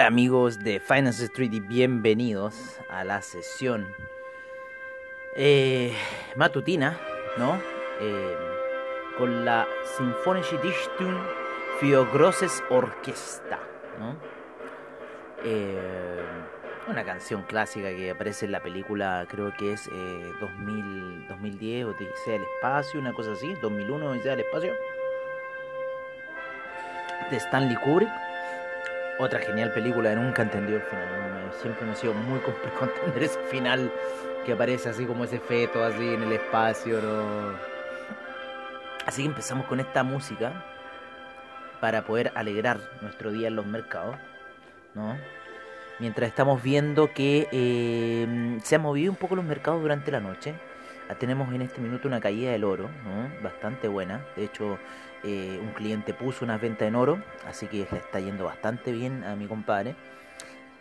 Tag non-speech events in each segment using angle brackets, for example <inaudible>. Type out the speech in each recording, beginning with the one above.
Hola amigos de Finance Street y bienvenidos a la sesión eh, matutina, ¿no? Eh, con la Sinfonische Dichtung für Grosses Orquesta, ¿no? Eh, una canción clásica que aparece en la película, creo que es 2000, 2010, Odisea del Espacio, una cosa así, 2001, Odisea del Espacio, de Stanley Kubrick otra genial película, nunca entendió el final. siempre me ha sido muy complicado <laughs> entender ese final que aparece así como ese feto así en el espacio. ¿no? Así que empezamos con esta música para poder alegrar nuestro día en los mercados. ¿no? Mientras estamos viendo que eh, se han movido un poco los mercados durante la noche. Tenemos en este minuto una caída del oro, ¿no? bastante buena. De hecho, eh, un cliente puso una venta en oro, así que le está yendo bastante bien a mi compadre.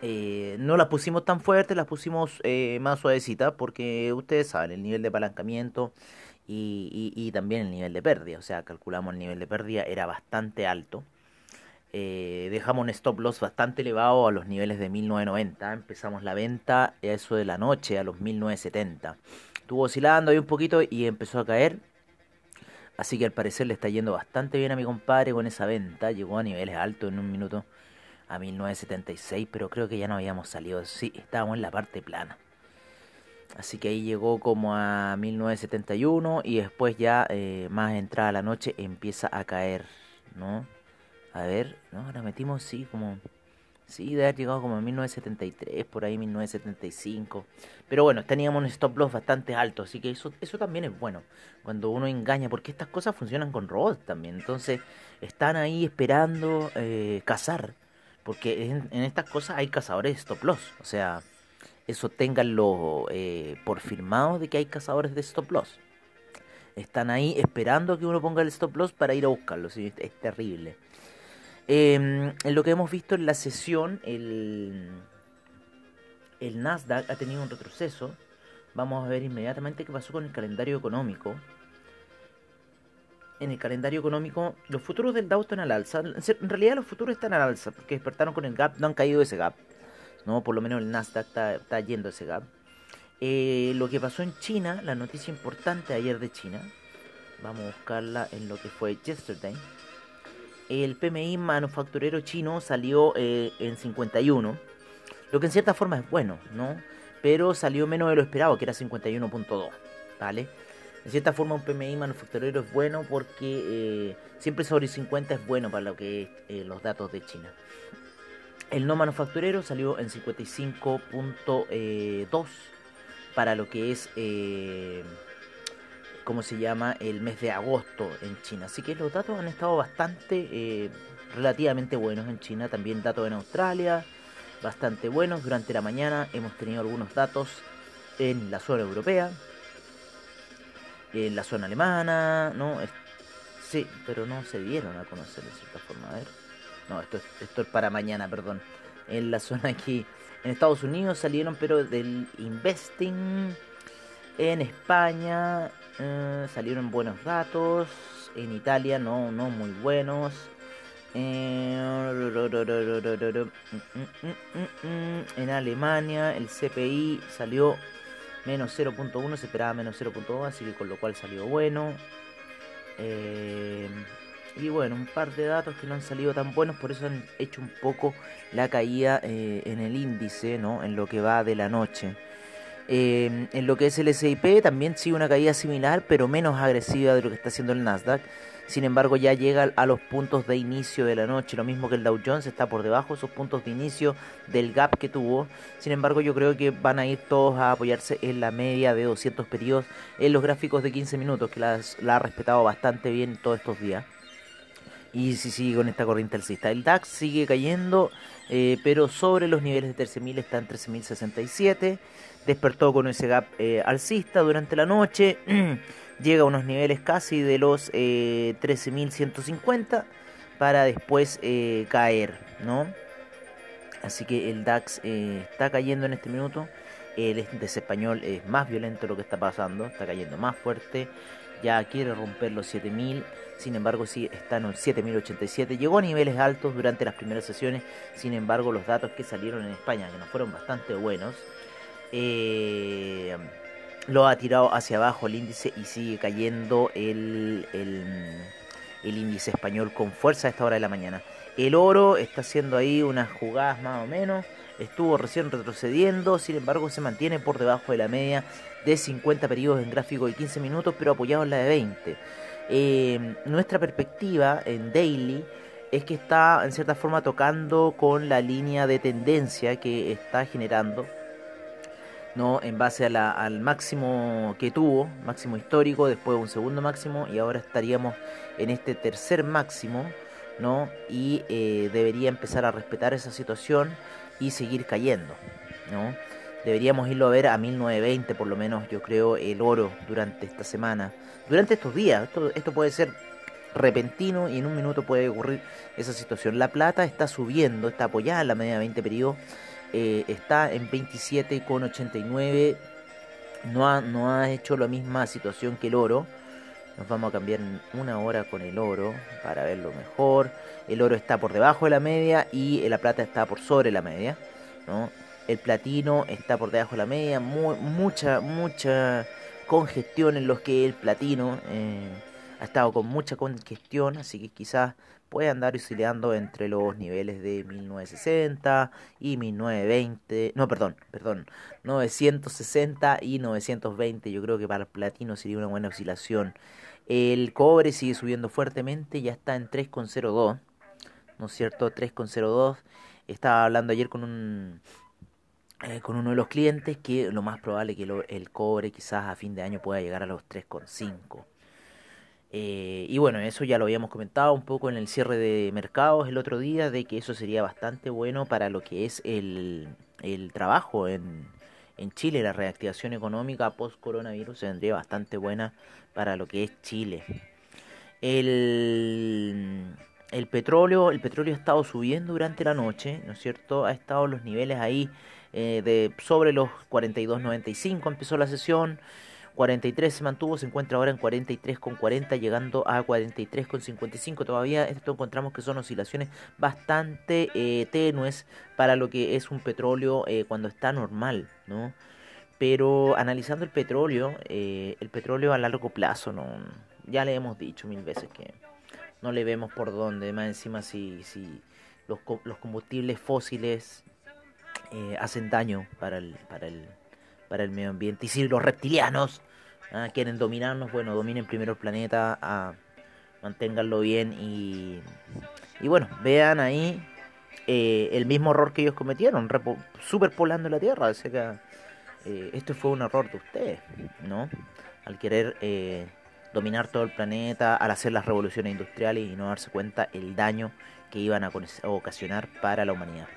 Eh, no las pusimos tan fuertes, las pusimos eh, más suavecitas porque ustedes saben el nivel de apalancamiento y, también el nivel de pérdida. O sea, calculamos el nivel de pérdida era bastante alto. dejamos un stop loss bastante elevado a los niveles de 1990. Empezamos la venta a eso de la noche, a los 1970. Estuvo oscilando ahí un poquito y empezó a caer Así que al parecer le está yendo bastante bien a mi compadre con esa venta. Llegó a niveles altos en un minuto a 1976, pero creo que ya no habíamos salido. Sí, estábamos en la parte plana. Así que ahí llegó como a 1971 y después ya eh, más entrada la noche empieza a caer, ¿no? A ver, ¿no? Ahora metimos, sí, como Sí, de haber llegado como en 1973, por ahí 1975. Pero bueno, teníamos un stop loss bastante alto, así que eso, eso también es bueno. Cuando uno engaña, porque estas cosas funcionan con robots también. Entonces, están ahí esperando eh, cazar. Porque en, estas cosas hay cazadores de stop loss. O sea, eso ténganlo eh, por firmado de que hay cazadores de stop loss. Están ahí esperando que uno ponga el stop loss para ir a buscarlo. Es terrible. Em, en lo que hemos visto en la sesión, el, Nasdaq ha tenido un retroceso. Vamos a ver inmediatamente qué pasó con el calendario económico. En el calendario económico, los futuros del Dow están al alza. En realidad los futuros están al alza porque despertaron con el gap, no han caído ese gap. ¿no? Por lo menos el Nasdaq está, yendo ese gap. Eh, lo que pasó en China, la noticia importante ayer de China, vamos a buscarla en lo que fue yesterday el PMI manufacturero chino salió eh, en 51, lo que en cierta forma es bueno, ¿no? Pero salió menos de lo esperado, que era 51.2, ¿vale? En cierta forma un PMI manufacturero es bueno porque eh, siempre sobre 50 es bueno para lo que es eh, los datos de China. El no manufacturero salió en 55.2 para lo que es como se llama, el mes de agosto en China. Así que los datos han estado bastante, eh, relativamente buenos en China. También datos en Australia, bastante buenos. Durante la mañana hemos tenido algunos datos en la zona europea, en la zona alemana, ¿no? Sí, pero no se dieron a conocer de cierta forma. A ver. No, esto, esto es para mañana, perdón. En la zona aquí, en Estados Unidos salieron, pero del Investing en España eh, salieron buenos datos. En Italia no, no muy buenos. en Alemania el CPI salió menos 0.1, se esperaba menos 0.2, así que con lo cual salió bueno. Eh, y bueno, un par de datos que no han salido tan buenos, por eso han hecho un poco la caída eh, en el índice, ¿no? En lo que va de la noche. Eh, en lo que es el SIP también sigue una caída similar, pero menos agresiva de lo que está haciendo el Nasdaq. Sin embargo, ya llega a los puntos de inicio de la noche, lo mismo que el Dow Jones está por debajo de esos puntos de inicio del gap que tuvo. Sin embargo, yo creo que van a ir todos a apoyarse en la media de 200 periodos en los gráficos de 15 minutos, que la, ha respetado bastante bien todos estos días. Y si sigue con esta corriente alcista. El DAX sigue cayendo, eh, pero sobre los niveles de 13.000 está en 13.067. Despertó con ese gap eh, alcista durante la noche. <clears throat> llega a unos niveles casi de los 13.150 eh, para después caer, ¿no? Así que el DAX está cayendo en este minuto. El índice español es más violento lo que está pasando, está cayendo más fuerte. Ya quiere romper los 7000, sin embargo, sí está en 7087. Llegó a niveles altos durante las primeras sesiones, sin embargo, los datos que salieron en España, que no fueron bastante buenos, eh, lo ha tirado hacia abajo el índice y sigue cayendo el, el, índice español con fuerza a esta hora de la mañana. El oro está haciendo ahí unas jugadas más o menos, estuvo recién retrocediendo, sin embargo se mantiene por debajo de la media de 50 periodos en gráfico de 15 minutos, pero apoyado en la de 20. Eh, nuestra perspectiva en daily es que está en cierta forma tocando con la línea de tendencia que está generando ¿no? en base al máximo que tuvo, máximo histórico, después un segundo máximo y ahora estaríamos en este tercer máximo ¿no? y eh, debería empezar a respetar esa situación y seguir cayendo. ¿no? Deberíamos irlo a ver a 1920 por lo menos, yo creo, el oro durante esta semana, durante estos días. Esto, esto puede ser repentino y en un minuto puede ocurrir esa situación. La plata está subiendo, está apoyada en la media de 20 periodos eh, está en 27,89. No ha, no ha hecho la misma situación que el oro. Nos vamos a cambiar una hora con el oro para verlo mejor. El oro está por debajo de la media y la plata está por sobre la media. ¿no? El platino está por debajo de la media. mucha, mucha congestión en los que el platino eh, ha estado con mucha congestión. Así que quizás puede andar oscilando entre los niveles de 1960 y 1920, no, perdón, perdón, 960 y 920, yo creo que para el platino sería una buena oscilación. El cobre sigue subiendo fuertemente, ya está en 3,02, ¿no es cierto? 3,02. Estaba hablando ayer con un eh, con uno de los clientes que lo más probable que el cobre quizás a fin de año pueda llegar a los 3,5. Eh, y bueno, eso ya lo habíamos comentado un poco en el cierre de mercados el otro día, de que eso sería bastante bueno para lo que es el, el trabajo en, en Chile, la reactivación económica post-coronavirus vendría bastante buena para lo que es Chile. El, el petróleo, el petróleo ha estado subiendo durante la noche, ¿no es cierto? Ha estado los niveles ahí eh, de sobre los 42.95 empezó la sesión. 43 se mantuvo, se encuentra ahora en 43,40, llegando a 43,55. Todavía esto encontramos que son oscilaciones bastante eh, tenues para lo que es un petróleo eh, cuando está normal, ¿no? Pero analizando el petróleo, eh, el petróleo a largo plazo, no, ya le hemos dicho mil veces que no le vemos por dónde, más encima si, si los, los combustibles fósiles hacen daño para el, para el para el medio ambiente. Y si los reptilianos ah, quieren dominarnos, bueno, dominen primero el planeta, ah, manténganlo bien y, y bueno, vean ahí eh, el mismo error que ellos cometieron, superpolando la Tierra. O sea que eh, esto fue un error de ustedes, ¿no? Al querer eh, dominar todo el planeta, al hacer las revoluciones industriales y no darse cuenta el daño que iban a ocasionar para la humanidad.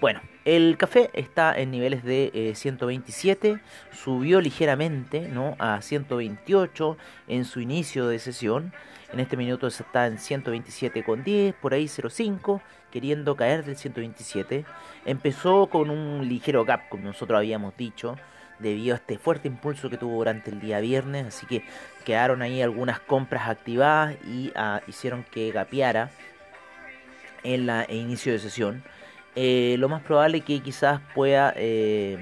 Bueno, el café está en niveles de 127, eh, subió ligeramente ¿no? a 128 en su inicio de sesión. En este minuto está en 127,10, por ahí 0,5, queriendo caer del 127. Empezó con un ligero gap, como nosotros habíamos dicho, debido a este fuerte impulso que tuvo durante el día viernes. Así que quedaron ahí algunas compras activadas y ah, hicieron que gapeara en la inicio de sesión. Eh, lo más probable es que quizás pueda eh,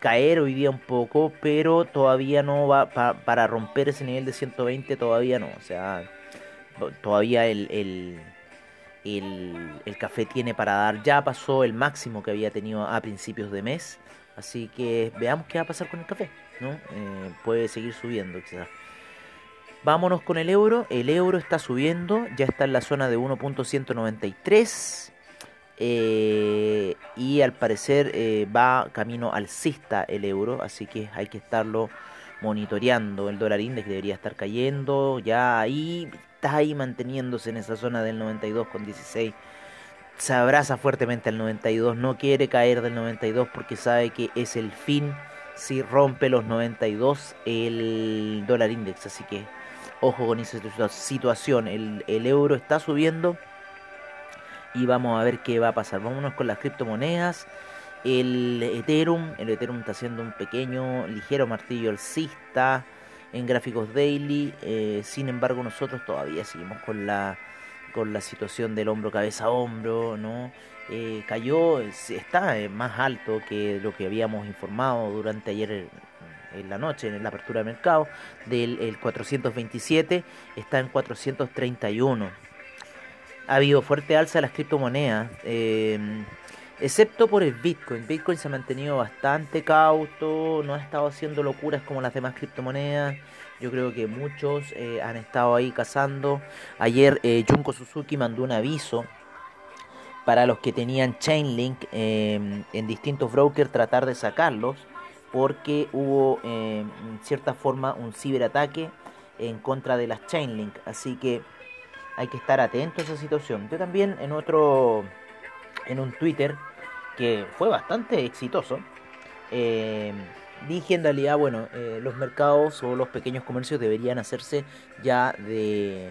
caer hoy día un poco, pero todavía no va para romper ese nivel de 120, todavía no. O sea, todavía el, el, el, café tiene para dar. Ya pasó el máximo que había tenido a principios de mes. Así que veamos qué va a pasar con el café, ¿no? Eh, puede seguir subiendo quizás. Vámonos con el euro. El euro está subiendo, ya está en la zona de 1.193. Eh, y al parecer eh, va camino alcista el euro, así que hay que estarlo monitoreando. El dólar index debería estar cayendo, ya ahí está ahí manteniéndose en esa zona del 92,16. Se abraza fuertemente al 92, no quiere caer del 92 porque sabe que es el fin si rompe los 92 el dólar index, así que ojo con esa situación. El, el euro está subiendo y vamos a ver qué va a pasar. Vámonos con las criptomonedas. El Ethereum, el Ethereum está haciendo un pequeño, ligero martillo alcista en gráficos daily. Eh, sin embargo, nosotros todavía seguimos con la con la situación del hombro cabeza hombro, ¿no? Eh, cayó, está eh, más alto que lo que habíamos informado durante ayer en la noche, en la apertura de mercado, del 427, está en 431 ha habido fuerte alza de las criptomonedas, eh, excepto por el Bitcoin. Bitcoin se ha mantenido bastante cauto, no ha estado haciendo locuras como las demás criptomonedas. Yo creo que muchos eh, han estado ahí cazando. Ayer eh, Junko Suzuki mandó un aviso para los que tenían Chainlink en distintos brokers tratar de sacarlos porque hubo en cierta forma un ciberataque en contra de las Chainlink. Así que hay que estar atento a esa situación. Yo también en otro, en un Twitter que fue bastante exitoso, eh, dije en realidad, bueno, eh, los mercados o los pequeños comercios deberían hacerse ya de,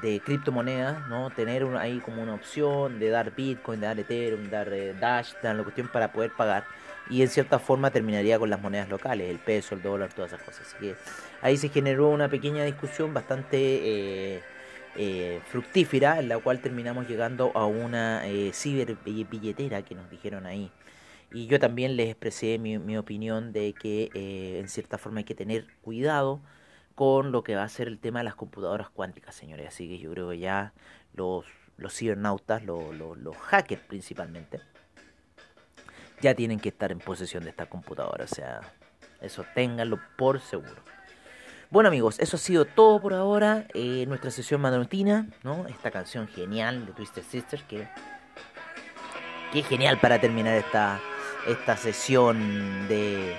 de criptomonedas, ¿no? Tener ahí como una opción de dar Bitcoin, de dar Ethereum, dar eh, Dash, dar la cuestión para poder pagar. Y en cierta forma terminaría con las monedas locales, el peso, el dólar, todas esas cosas. Así que ahí se generó una pequeña discusión bastante eh, fructífera, en la cual terminamos llegando a una eh, ciber billetera que nos dijeron ahí. Y yo también les expresé mi, opinión de que eh, en cierta forma hay que tener cuidado con lo que va a ser el tema de las computadoras cuánticas, señores. Así que yo creo que ya los, los cibernautas, los, los, hackers principalmente, ya tienen que estar en posesión de esta computadora. O sea, eso ténganlo por seguro. Bueno amigos, eso ha sido todo por ahora. Eh, nuestra sesión matutina, ¿no? Esta canción genial de Twisted Sisters que, que genial para terminar esta, esta sesión de,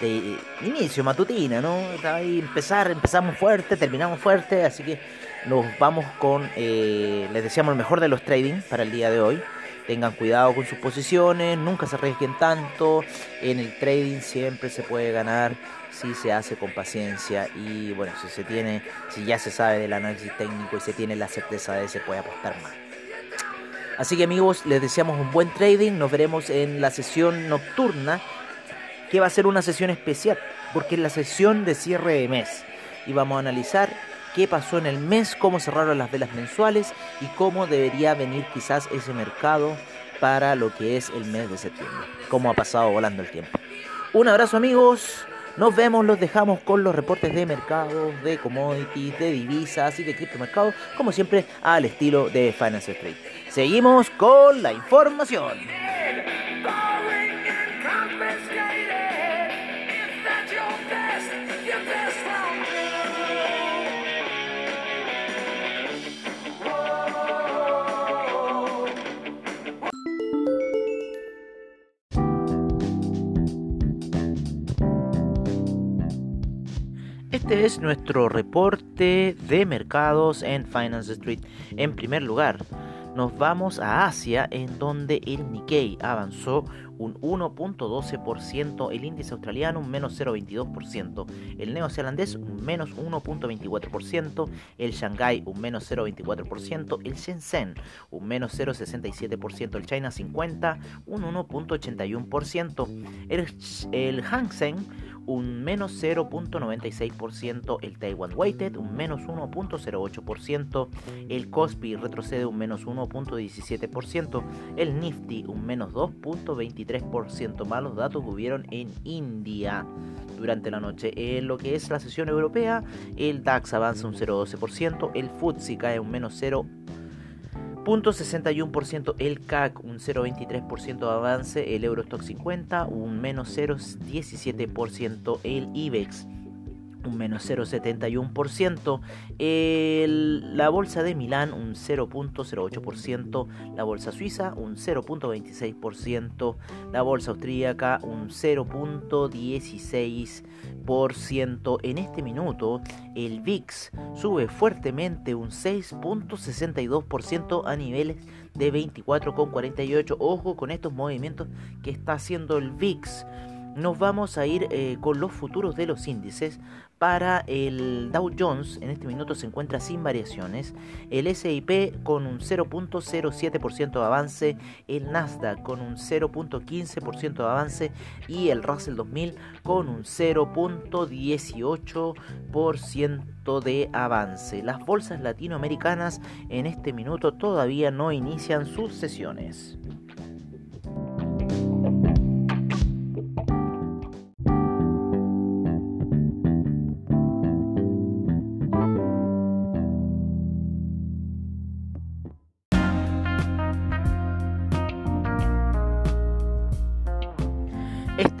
de inicio matutina, ¿no? Ahí empezar, empezamos fuerte, terminamos fuerte, así que nos vamos con, eh, les deseamos el mejor de los trading para el día de hoy. Tengan cuidado con sus posiciones, nunca se arriesguen tanto. En el trading siempre se puede ganar si se hace con paciencia y bueno, si se tiene, si ya se sabe del análisis técnico y se tiene la certeza de se puede apostar más. Así que amigos, les deseamos un buen trading, nos veremos en la sesión nocturna, que va a ser una sesión especial, porque es la sesión de cierre de mes y vamos a analizar qué pasó en el mes, cómo cerraron las velas mensuales y cómo debería venir quizás ese mercado para lo que es el mes de septiembre, cómo ha pasado volando el tiempo. Un abrazo amigos, nos vemos, los dejamos con los reportes de mercados, de commodities, de divisas y de criptomercados, como siempre al estilo de Finance Street. Seguimos con la información. Este es nuestro reporte de mercados en Finance Street. En primer lugar, nos vamos a Asia, en donde el Nikkei avanzó un 1.12%, el índice australiano un menos 0.22%, el neozelandés un menos 1.24%, el Shanghai un menos 0.24%, el Shenzhen un menos 0.67%, el China 50 un 1.81%, el, el Hang Seng un menos 0.96%, el Taiwan Weighted un menos 1.08%, el Kospi retrocede un menos 1.17%, el Nifty un menos 2.23%. Malos datos hubieron en India durante la noche. En lo que es la sesión europea, el DAX avanza un 0.12%, el FTSE cae un menos 0 0.61% el CAC, un 0.23% de avance el Eurostock 50, un menos 0.17% el IBEX un menos 0,71%, la bolsa de Milán un 0.08%, la bolsa suiza un 0.26%, la bolsa austríaca un 0.16%. En este minuto el VIX sube fuertemente un 6.62% a niveles de 24,48. Ojo con estos movimientos que está haciendo el VIX nos vamos a ir eh, con los futuros de los índices. Para el Dow Jones en este minuto se encuentra sin variaciones. El SIP con un 0.07% de avance. El Nasdaq con un 0.15% de avance. Y el Russell 2000 con un 0.18% de avance. Las bolsas latinoamericanas en este minuto todavía no inician sus sesiones.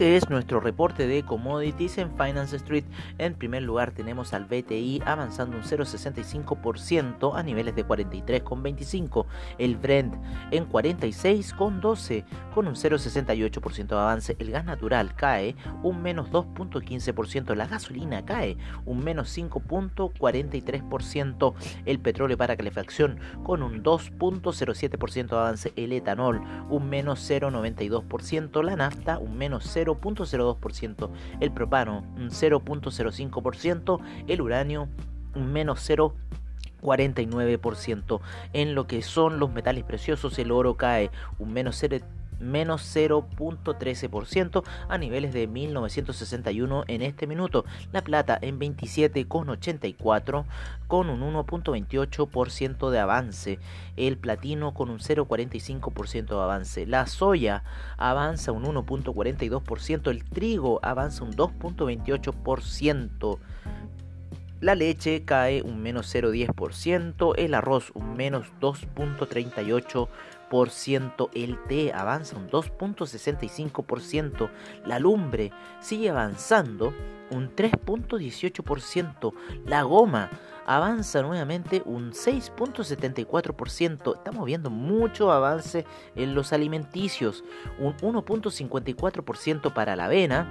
Este es nuestro reporte de commodities en Finance Street. En primer lugar tenemos al BTI avanzando un 0,65% a niveles de 43,25. El Brent en 46,12 con un 0,68% de avance. El gas natural cae un menos 2,15%. La gasolina cae un menos 5,43%. El petróleo para calefacción con un 2,07% de avance. El etanol un menos 0,92%. La nafta un menos 0.02%, el propano un 0.05%, el uranio un menos 0.49%. En lo que son los metales preciosos, el oro cae un menos 0 menos 0.13% a niveles de 1961 en este minuto. La plata en 27,84 con un 1.28% de avance. El platino con un 0.45% de avance. La soya avanza un 1.42%. El trigo avanza un 2.28%. La leche cae un menos 0,10%, el arroz un menos 2.38%, el té avanza un 2.65%, la lumbre sigue avanzando un 3.18%, la goma avanza nuevamente un 6.74%, estamos viendo mucho avance en los alimenticios, un 1.54% para la avena,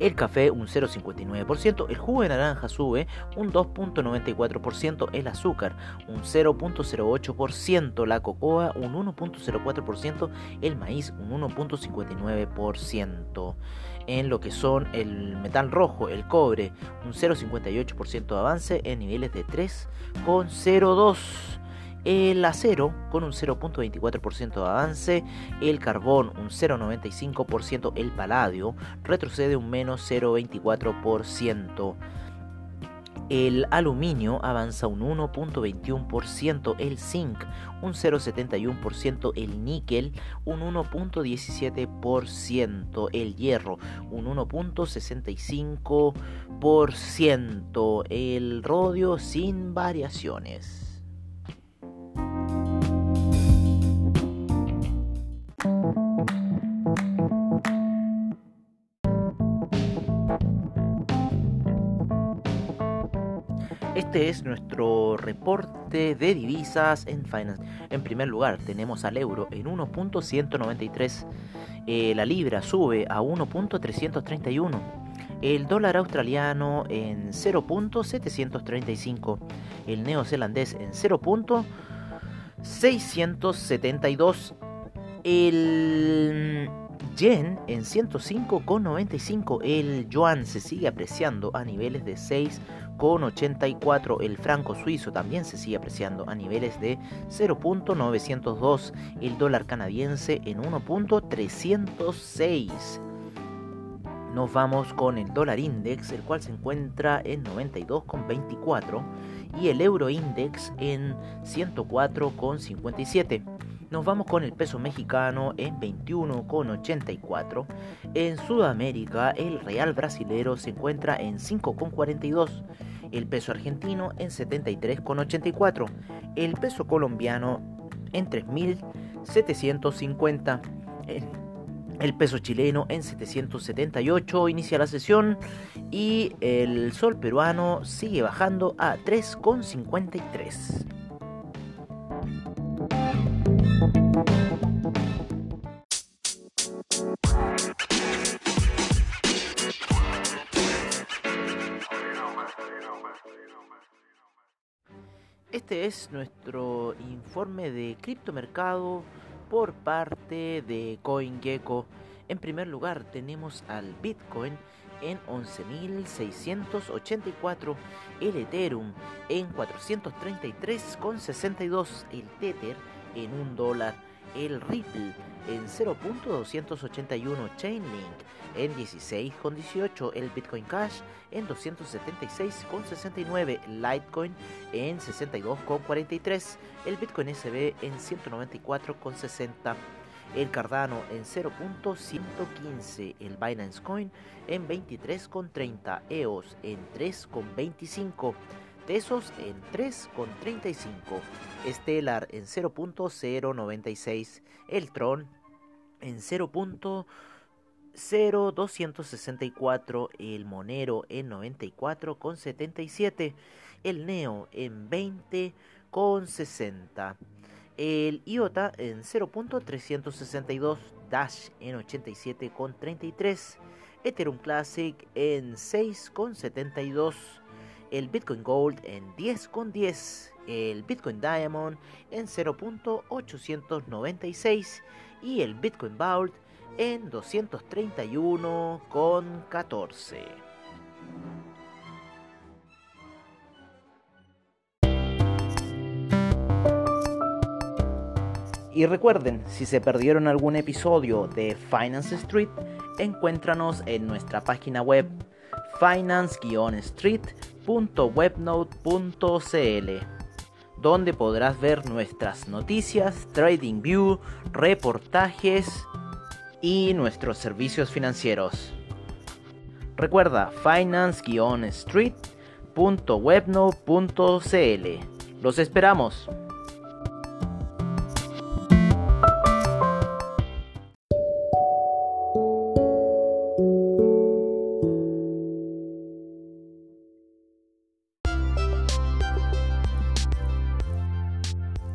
el café un 0,59%, el jugo de naranja sube un 2,94%, el azúcar un 0,08%, la cocoa un 1,04%, el maíz un 1,59%. En lo que son el metal rojo, el cobre, un 0,58% de avance en niveles de 3,02% el acero con un 0.24% de avance, el carbón un 0.95%, el paladio retrocede un menos 0.24%. El aluminio avanza un 1.21%, el zinc un 0.71%, el níquel un 1.17%, el hierro un 1.65%, el rodio sin variaciones. Este es nuestro reporte de divisas en Finance. En primer lugar, tenemos al euro en 1.193. Eh, la libra sube a 1.331. El dólar australiano en 0.735. El neozelandés en 0.672. El yen en 105,95. El yuan se sigue apreciando a niveles de 6,84. El franco suizo también se sigue apreciando a niveles de 0.902. El dólar canadiense en 1.306. Nos vamos con el dólar index, el cual se encuentra en 92,24 y el euro index en 104,57. Nos vamos con el peso mexicano en 21,84. En Sudamérica el real brasilero se encuentra en 5,42. El peso argentino en 73,84. El peso colombiano en 3.750. El peso chileno en 778 inicia la sesión y el sol peruano sigue bajando a 3,53. Este es nuestro informe de criptomercado por parte de CoinGecko. En primer lugar tenemos al Bitcoin en 11.684, el Ethereum en 433,62, el Tether en 1 dólar, el Ripple en 0.281, Chainlink en 16,18, el Bitcoin Cash en 276,69, Litecoin en 62,43, el Bitcoin SB en 194,60, el Cardano en 0.115, el Binance Coin en 23,30, EOS en 3,25, Tesos en 3,35, Stellar en 0.096, el Tron en 0.0264, el Monero en 94,77, el Neo en 20,60, el IOTA en 0.362, Dash en 87,33, Ethereum Classic en 6,72, el Bitcoin Gold en 10,10, el Bitcoin Diamond en 0.896 y el Bitcoin Vault en 231,14. Y recuerden, si se perdieron algún episodio de Finance Street, encuéntranos en nuestra página web finance-street.webnote.cl donde podrás ver nuestras noticias, trading view, reportajes y nuestros servicios financieros. Recuerda finance-street.webnote.cl. Los esperamos.